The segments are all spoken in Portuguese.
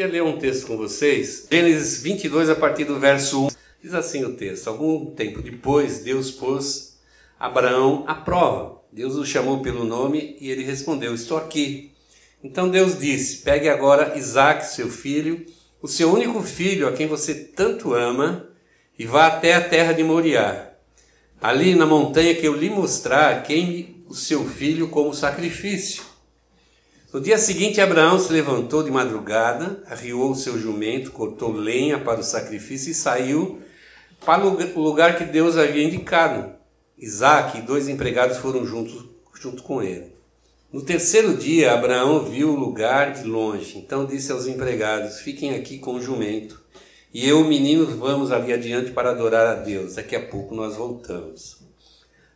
queria ler um texto com vocês, Gênesis 22, a partir do verso 1. Diz assim o texto: Algum tempo depois, Deus pôs Abraão à prova. Deus o chamou pelo nome e ele respondeu: Estou aqui. Então Deus disse: Pegue agora Isaac, seu filho, o seu único filho, a quem você tanto ama, e vá até a terra de Moriá. Ali na montanha que eu lhe mostrar, queime o seu filho como sacrifício. No dia seguinte, Abraão se levantou de madrugada, arriou o seu jumento, cortou lenha para o sacrifício e saiu para o lugar que Deus havia indicado. Isaac e dois empregados foram juntos junto com ele. No terceiro dia, Abraão viu o lugar de longe. Então disse aos empregados: Fiquem aqui com o jumento, e eu, menino, vamos ali adiante para adorar a Deus. Daqui a pouco nós voltamos.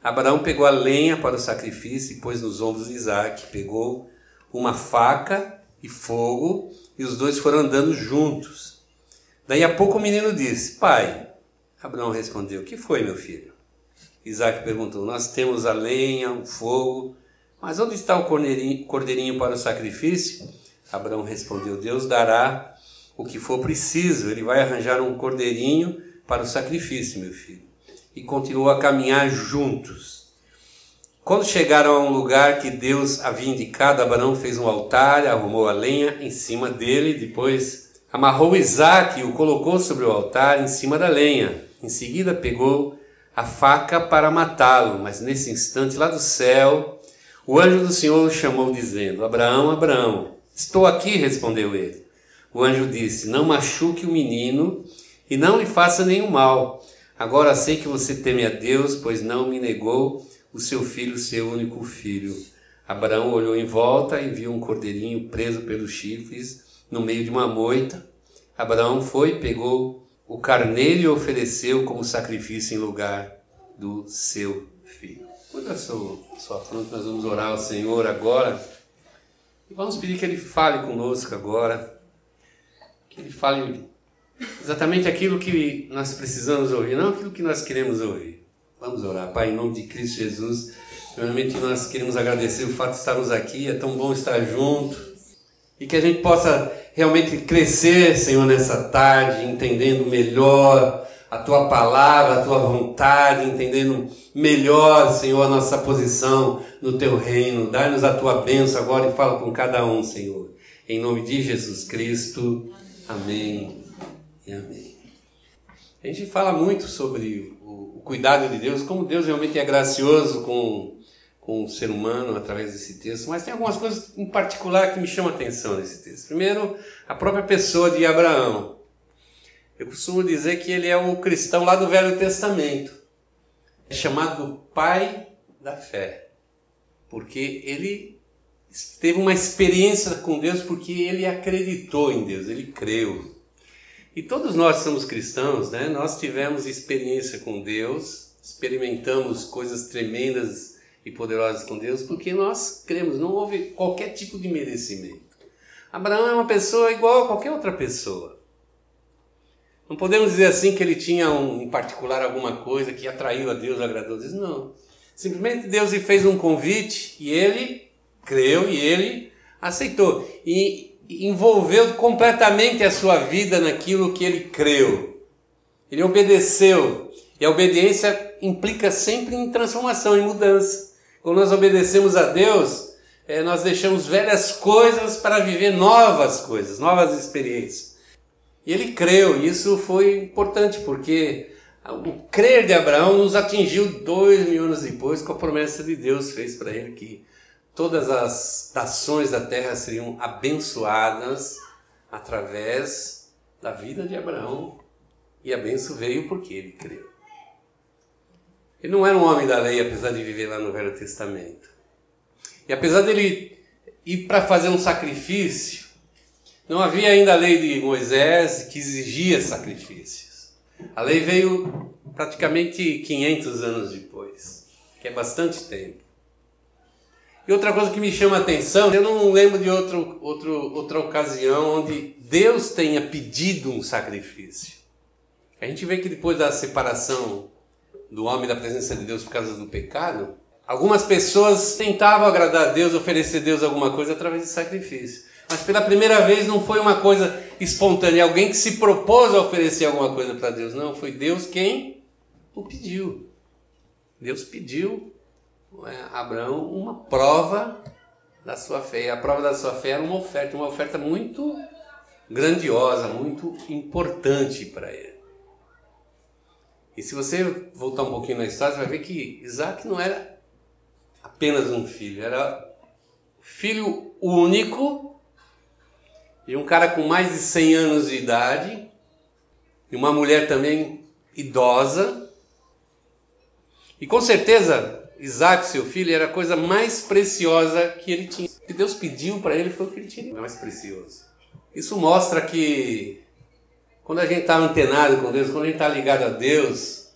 Abraão pegou a lenha para o sacrifício e pôs nos ombros de Isaac. Pegou uma faca e fogo, e os dois foram andando juntos. Daí a pouco o menino disse: Pai. Abraão respondeu: Que foi, meu filho? Isaac perguntou: Nós temos a lenha, o fogo, mas onde está o cordeirinho, cordeirinho para o sacrifício? Abraão respondeu: Deus dará o que for preciso, ele vai arranjar um cordeirinho para o sacrifício, meu filho. E continuou a caminhar juntos. Quando chegaram a um lugar que Deus havia indicado, Abraão fez um altar, arrumou a lenha em cima dele, depois amarrou Isaac e o colocou sobre o altar em cima da lenha. Em seguida pegou a faca para matá-lo, mas nesse instante, lá do céu, o anjo do Senhor o chamou, dizendo: Abraão, Abraão, estou aqui, respondeu ele. O anjo disse: Não machuque o menino e não lhe faça nenhum mal. Agora sei que você teme a Deus, pois não me negou o seu filho, seu único filho. Abraão olhou em volta e viu um cordeirinho preso pelos chifres no meio de uma moita. Abraão foi, pegou o carneiro e ofereceu como sacrifício em lugar do seu filho. Cuida sua, sua fronte, nós vamos orar ao Senhor agora. E vamos pedir que Ele fale conosco agora. Que Ele fale exatamente aquilo que nós precisamos ouvir, não aquilo que nós queremos ouvir. Vamos orar. Pai, em nome de Cristo Jesus, primeiramente nós queremos agradecer o fato de estarmos aqui, é tão bom estar junto e que a gente possa realmente crescer, Senhor, nessa tarde, entendendo melhor a tua palavra, a tua vontade, entendendo melhor, Senhor, a nossa posição no teu reino. Dá-nos a tua bênção agora e fala com cada um, Senhor. Em nome de Jesus Cristo. Amém e amém. A gente fala muito sobre cuidado de Deus, como Deus realmente é gracioso com, com o ser humano através desse texto, mas tem algumas coisas em particular que me chamam a atenção nesse texto. Primeiro, a própria pessoa de Abraão. Eu costumo dizer que ele é o cristão lá do Velho Testamento. É chamado pai da fé, porque ele teve uma experiência com Deus porque ele acreditou em Deus, ele creu. E todos nós somos cristãos, né? Nós tivemos experiência com Deus, experimentamos coisas tremendas e poderosas com Deus, porque nós cremos, não houve qualquer tipo de merecimento. Abraão é uma pessoa igual a qualquer outra pessoa. Não podemos dizer assim que ele tinha um, em particular alguma coisa que atraiu a Deus, agradou a Deus. Não. Simplesmente Deus lhe fez um convite e ele creu e ele aceitou. E envolveu completamente a sua vida naquilo que ele creu. Ele obedeceu. E a obediência implica sempre em transformação, em mudança. Quando nós obedecemos a Deus, é, nós deixamos velhas coisas para viver novas coisas, novas experiências. E ele creu, e isso foi importante, porque o crer de Abraão nos atingiu dois mil anos depois com a promessa de Deus fez para ele que todas as nações da terra seriam abençoadas através da vida de Abraão. E a benção veio porque ele creu. Ele não era um homem da lei, apesar de viver lá no Velho Testamento. E apesar dele ir para fazer um sacrifício, não havia ainda a lei de Moisés que exigia sacrifícios. A lei veio praticamente 500 anos depois, que é bastante tempo. E outra coisa que me chama a atenção, eu não lembro de outro, outro, outra ocasião onde Deus tenha pedido um sacrifício. A gente vê que depois da separação do homem da presença de Deus por causa do pecado, algumas pessoas tentavam agradar a Deus, oferecer a Deus alguma coisa através de sacrifício. Mas pela primeira vez não foi uma coisa espontânea, alguém que se propôs a oferecer alguma coisa para Deus. Não, foi Deus quem o pediu. Deus pediu Abraão uma prova da sua fé. A prova da sua fé era uma oferta, uma oferta muito grandiosa, muito importante para ele. E se você voltar um pouquinho na história, você vai ver que Isaac não era apenas um filho, era filho único e um cara com mais de 100 anos de idade e uma mulher também idosa. E com certeza, Isaac, seu filho, era a coisa mais preciosa que ele tinha. O que Deus pediu para ele foi o que ele tinha mais precioso. Isso mostra que quando a gente está antenado com Deus, quando a gente está ligado a Deus,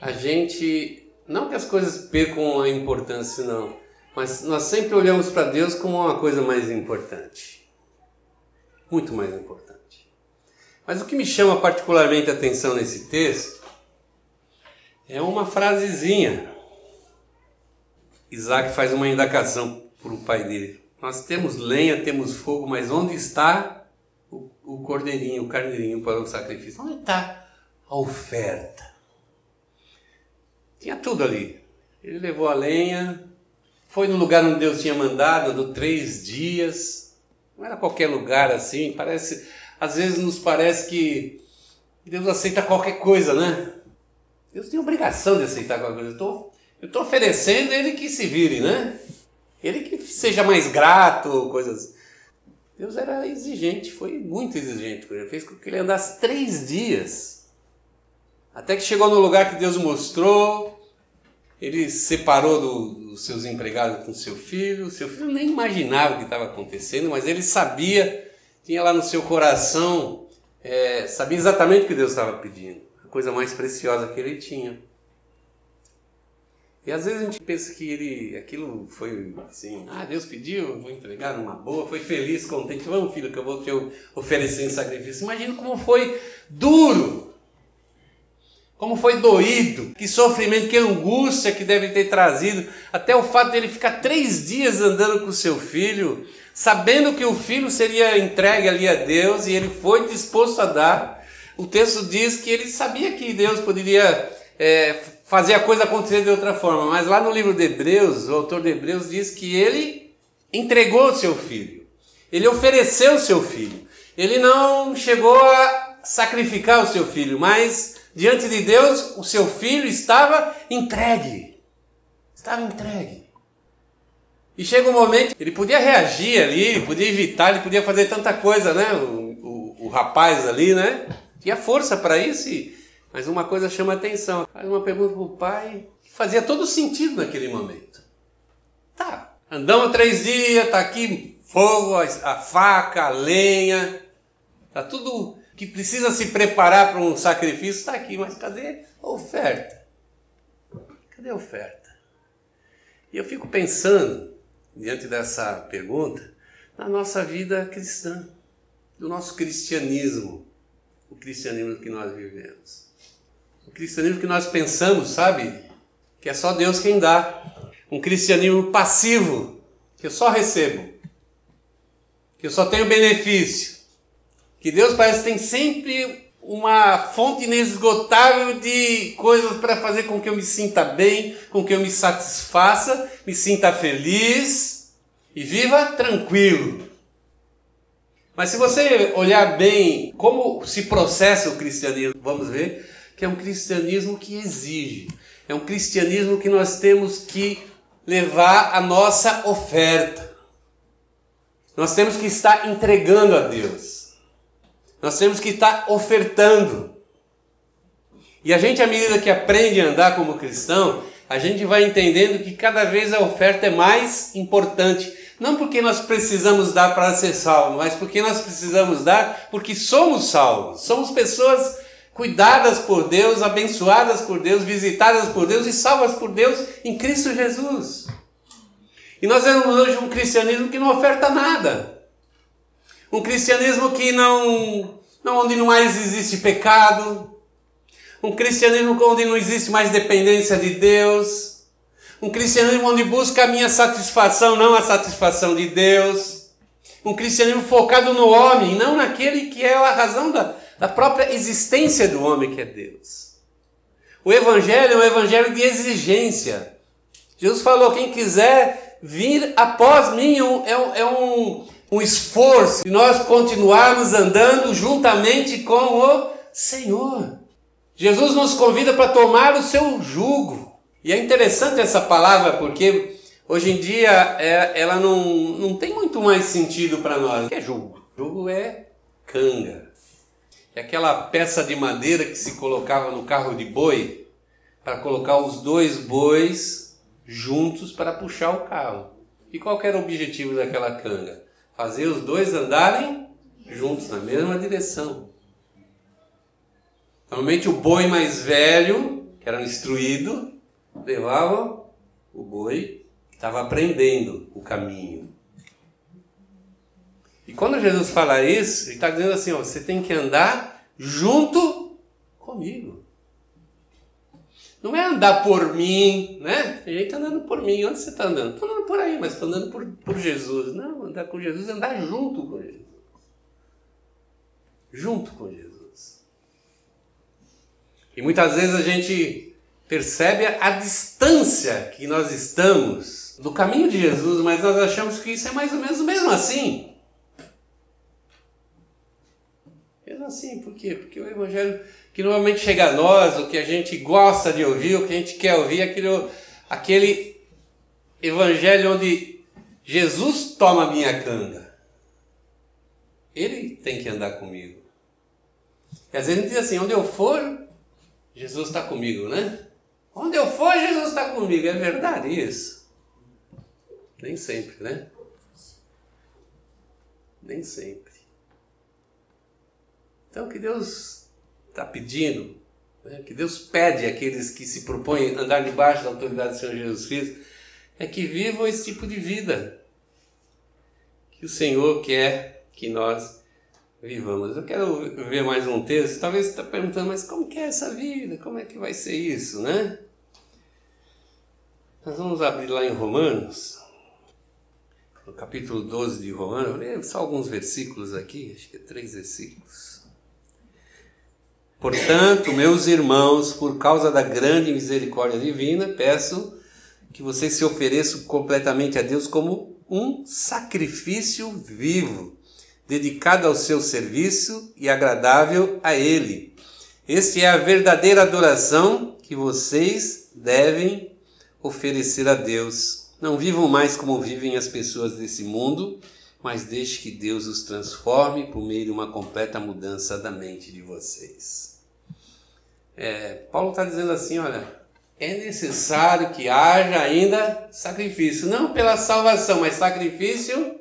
a gente. Não que as coisas percam a importância, não. Mas nós sempre olhamos para Deus como uma coisa mais importante. Muito mais importante. Mas o que me chama particularmente a atenção nesse texto é uma frasezinha. Isaac faz uma indagação para o pai dele. Nós temos lenha, temos fogo, mas onde está o, o cordeirinho, o carneirinho para o sacrifício. Onde está a oferta? Tinha tudo ali. Ele levou a lenha, foi no lugar onde Deus tinha mandado, andou três dias. Não era qualquer lugar assim. Parece, às vezes nos parece que Deus aceita qualquer coisa, né? Deus tem obrigação de aceitar qualquer coisa. Eu estou oferecendo ele que se vire, né? Ele que seja mais grato, coisas. Deus era exigente, foi muito exigente. Ele fez com que ele andasse três dias. Até que chegou no lugar que Deus mostrou. Ele separou do, dos seus empregados com seu filho. Seu filho nem imaginava o que estava acontecendo, mas ele sabia, tinha lá no seu coração, é, sabia exatamente o que Deus estava pedindo. A coisa mais preciosa que ele tinha. E às vezes a gente pensa que ele, aquilo foi assim, ah, Deus pediu, vou entregar numa boa, foi feliz, contente, vamos filho, que eu vou te oferecer em sacrifício. Imagina como foi duro, como foi doído, que sofrimento, que angústia que deve ter trazido, até o fato dele ficar três dias andando com o seu filho, sabendo que o filho seria entregue ali a Deus e ele foi disposto a dar. O texto diz que ele sabia que Deus poderia é, fazer a coisa acontecer de outra forma. Mas lá no livro de Hebreus, o autor de Hebreus diz que ele entregou o seu filho. Ele ofereceu o seu filho. Ele não chegou a sacrificar o seu filho, mas diante de Deus, o seu filho estava entregue. Estava entregue. E chega um momento, ele podia reagir ali, ele podia evitar, ele podia fazer tanta coisa, né? O, o, o rapaz ali, né? Tinha força para isso e mas uma coisa chama atenção. Faz uma pergunta para o pai que fazia todo sentido naquele momento. Tá, andamos três dias, tá aqui fogo, a faca, a lenha, tá tudo que precisa se preparar para um sacrifício está aqui, mas cadê a oferta? Cadê a oferta? E eu fico pensando, diante dessa pergunta, na nossa vida cristã, do nosso cristianismo, o cristianismo que nós vivemos o cristianismo que nós pensamos, sabe? Que é só Deus quem dá. Um cristianismo passivo, que eu só recebo, que eu só tenho benefício. Que Deus parece que tem sempre uma fonte inesgotável de coisas para fazer com que eu me sinta bem, com que eu me satisfaça, me sinta feliz e viva tranquilo. Mas se você olhar bem como se processa o cristianismo, vamos ver que é um cristianismo que exige, é um cristianismo que nós temos que levar a nossa oferta. Nós temos que estar entregando a Deus. Nós temos que estar ofertando. E a gente, à medida que aprende a andar como cristão, a gente vai entendendo que cada vez a oferta é mais importante. Não porque nós precisamos dar para ser salvo, mas porque nós precisamos dar porque somos salvos. Somos pessoas cuidadas por Deus, abençoadas por Deus, visitadas por Deus e salvas por Deus em Cristo Jesus. E nós vemos hoje um cristianismo que não oferta nada. Um cristianismo que não, não onde não mais existe pecado. Um cristianismo onde não existe mais dependência de Deus. Um cristianismo onde busca a minha satisfação, não a satisfação de Deus. um cristianismo focado no homem, não naquele que é a razão da, da própria existência do homem, que é Deus. O Evangelho é um evangelho de exigência. Jesus falou: quem quiser vir após mim é um, é um, um esforço de nós continuarmos andando juntamente com o Senhor. Jesus nos convida para tomar o seu jugo. E é interessante essa palavra porque hoje em dia é, ela não, não tem muito mais sentido para nós. O que é jugo? Jugo é canga. É aquela peça de madeira que se colocava no carro de boi para colocar os dois bois juntos para puxar o carro. E qual era o objetivo daquela canga? Fazer os dois andarem juntos na mesma direção. Normalmente o boi mais velho, que era instruído, levava o boi que estava aprendendo o caminho. E quando Jesus fala isso, ele está dizendo assim: ó, você tem que andar junto comigo. Não é andar por mim, né? Gente está andando por mim. Onde você está andando? Estou andando por aí, mas estou andando por, por Jesus. Não, andar com Jesus é andar junto com Jesus. Junto com Jesus. E muitas vezes a gente percebe a distância que nós estamos do caminho de Jesus, mas nós achamos que isso é mais ou menos mesmo assim. Mesmo assim, por quê? Porque o Evangelho que normalmente chega a nós, o que a gente gosta de ouvir, o que a gente quer ouvir, aquele, aquele Evangelho onde Jesus toma a minha canga. Ele tem que andar comigo. E às vezes a gente diz assim: onde eu for, Jesus está comigo, né? Onde eu for, Jesus está comigo. É verdade isso? Nem sempre, né? Nem sempre. Então, que Deus está pedindo, né? que Deus pede àqueles que se propõem a andar debaixo da autoridade do Senhor Jesus Cristo, é que vivam esse tipo de vida que o Senhor quer que nós vivamos. Eu quero ver mais um texto. Talvez você está perguntando, mas como que é essa vida? Como é que vai ser isso, né? Nós vamos abrir lá em Romanos, no capítulo 12 de Romanos. Vou ler só alguns versículos aqui, acho que é três versículos. Portanto, meus irmãos, por causa da grande misericórdia divina, peço que vocês se ofereçam completamente a Deus como um sacrifício vivo, dedicado ao seu serviço e agradável a Ele. Esta é a verdadeira adoração que vocês devem oferecer a Deus. Não vivam mais como vivem as pessoas desse mundo, mas deixe que Deus os transforme por meio de uma completa mudança da mente de vocês. É, Paulo está dizendo assim: olha, é necessário que haja ainda sacrifício, não pela salvação, mas sacrifício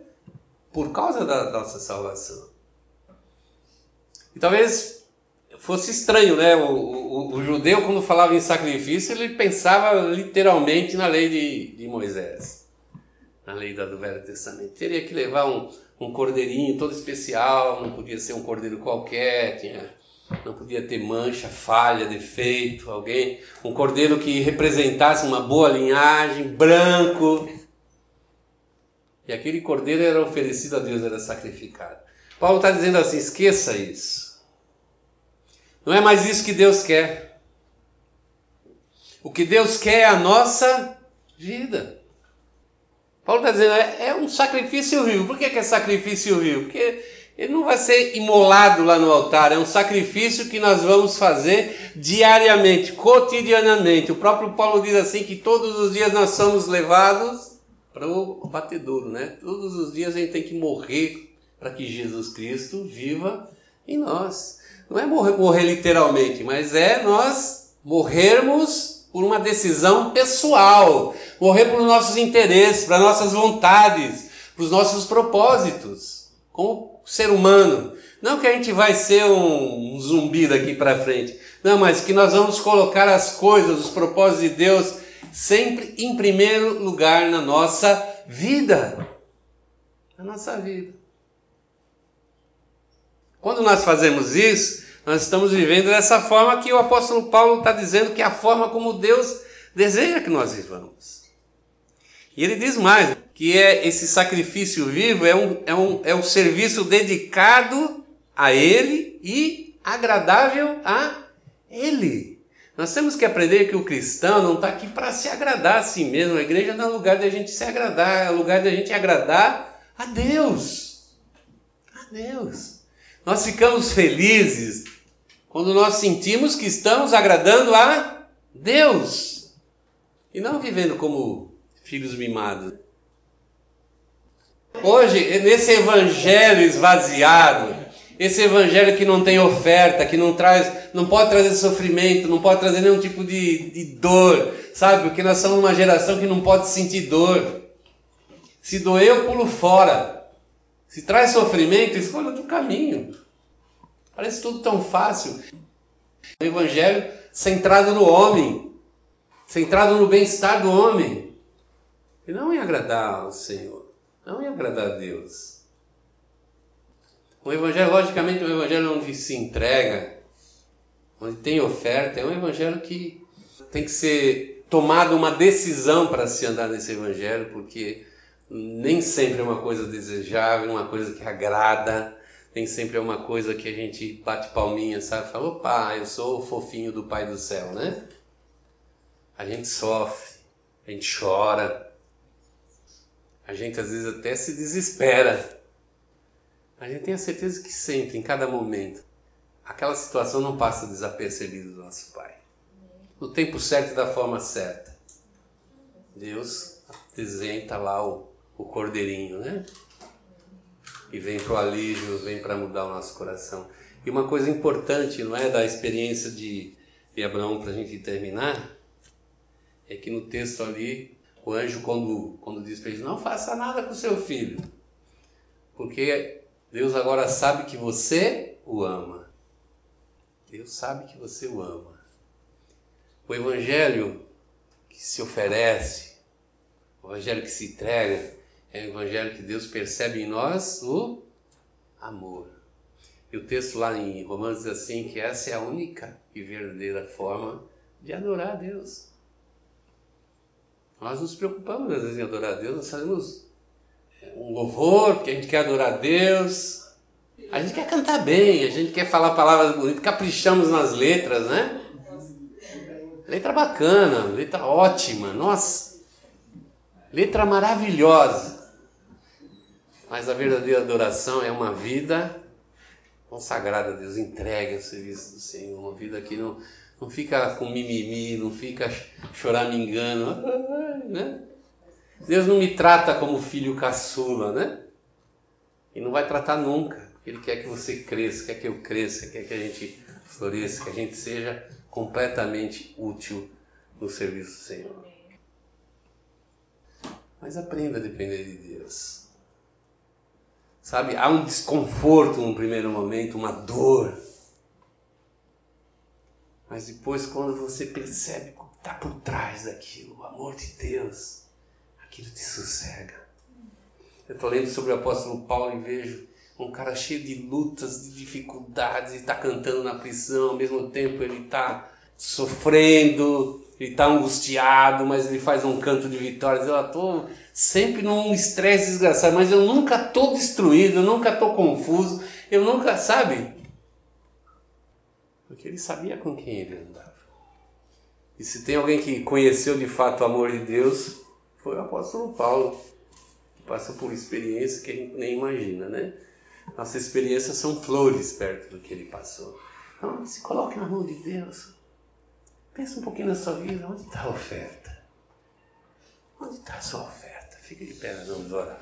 por causa da nossa salvação. E talvez fosse estranho, né? O, o, o, judeu, quando falava em sacrifício, ele pensava literalmente na lei de, de Moisés, na lei do Velho Testamento. Teria que levar um, um cordeirinho todo especial, não podia ser um cordeiro qualquer, tinha, não podia ter mancha, falha, defeito, alguém, um cordeiro que representasse uma boa linhagem, branco, e aquele cordeiro era oferecido a Deus, era sacrificado. Paulo está dizendo assim: esqueça isso. Não é mais isso que Deus quer. O que Deus quer é a nossa vida. Paulo está dizendo, é, é, um sacrifício vivo. Por que, que é sacrifício vivo? Porque ele não vai ser imolado lá no altar, é um sacrifício que nós vamos fazer diariamente, cotidianamente. O próprio Paulo diz assim que todos os dias nós somos levados para o batedouro, né? Todos os dias a gente tem que morrer para que Jesus Cristo viva em nós. Não é morrer, morrer literalmente, mas é nós morrermos por uma decisão pessoal, morrer por nossos interesses, para nossas vontades, para os nossos propósitos, como ser humano. Não que a gente vai ser um, um zumbi daqui para frente, não, mas que nós vamos colocar as coisas, os propósitos de Deus sempre em primeiro lugar na nossa vida. Na nossa vida. Quando nós fazemos isso, nós estamos vivendo dessa forma que o apóstolo Paulo está dizendo que é a forma como Deus deseja que nós vivamos. E ele diz mais: que é esse sacrifício vivo, é um, é um, é um serviço dedicado a Ele e agradável a Ele. Nós temos que aprender que o cristão não está aqui para se agradar a si mesmo. A igreja não é lugar de a gente se agradar, é lugar de a gente agradar a Deus. A Deus. Nós ficamos felizes quando nós sentimos que estamos agradando a Deus e não vivendo como filhos mimados. Hoje, nesse evangelho esvaziado, esse evangelho que não tem oferta, que não traz, não pode trazer sofrimento, não pode trazer nenhum tipo de, de dor, sabe? Porque nós somos uma geração que não pode sentir dor. Se doer, eu pulo fora. Se traz sofrimento, escolha outro caminho. Parece tudo tão fácil. O evangelho centrado no homem, centrado no bem-estar do homem, e não em agradar ao Senhor. Não ia agradar a Deus. O evangelho, logicamente, é um evangelho onde se entrega, onde tem oferta, é um evangelho que tem que ser tomada uma decisão para se andar nesse evangelho, porque nem sempre é uma coisa desejável, uma coisa que agrada, nem sempre é uma coisa que a gente bate palminha, sabe? Fala, opa, eu sou o fofinho do Pai do Céu, né? A gente sofre, a gente chora, a gente às vezes até se desespera. A gente tem a certeza que sempre, em cada momento, aquela situação não passa desapercebida do nosso Pai. No tempo certo e da forma certa. Deus apresenta lá o, o cordeirinho, né? E vem para o alívio, vem para mudar o nosso coração. E uma coisa importante, não é, da experiência de, de Abraão para a gente terminar, é que no texto ali o anjo, quando, quando diz para ele: Não faça nada com seu filho, porque Deus agora sabe que você o ama. Deus sabe que você o ama. O Evangelho que se oferece, o Evangelho que se entrega, é o Evangelho que Deus percebe em nós o amor. E o texto lá em Romanos diz assim: que essa é a única e verdadeira forma de adorar a Deus. Nós nos preocupamos às vezes em adorar a Deus, nós fazemos é, um louvor, porque a gente quer adorar a Deus. A gente quer cantar bem, a gente quer falar palavras bonitas, caprichamos nas letras, né? Letra bacana, letra ótima, nossa, letra maravilhosa. Mas a verdadeira adoração é uma vida consagrada a Deus, entregue ao serviço do Senhor, uma vida que não, não fica com mimimi, não fica choramingando, né? Deus não me trata como filho caçula, né? E não vai tratar nunca. Ele quer que você cresça, quer que eu cresça, quer que a gente floresça, que a gente seja completamente útil no serviço do Senhor. Mas aprenda a depender de Deus. Sabe, há um desconforto no primeiro momento, uma dor mas depois, quando você percebe o que está por trás daquilo, o amor de Deus, aquilo te sossega. Eu estou lendo sobre o apóstolo Paulo e vejo um cara cheio de lutas, de dificuldades, e está cantando na prisão, ao mesmo tempo ele está sofrendo, ele está angustiado, mas ele faz um canto de vitória. Eu estou sempre num estresse desgraçado, mas eu nunca estou destruído, eu nunca estou confuso, eu nunca, sabe? Porque ele sabia com quem ele andava. E se tem alguém que conheceu de fato o amor de Deus, foi o apóstolo Paulo, que passou por experiências que a gente nem imagina, né? Nossas experiências são flores perto do que ele passou. Então, se coloque na mão de Deus. Pensa um pouquinho na sua vida, onde está a oferta? Onde está a sua oferta? Fica de pé, vamos orar.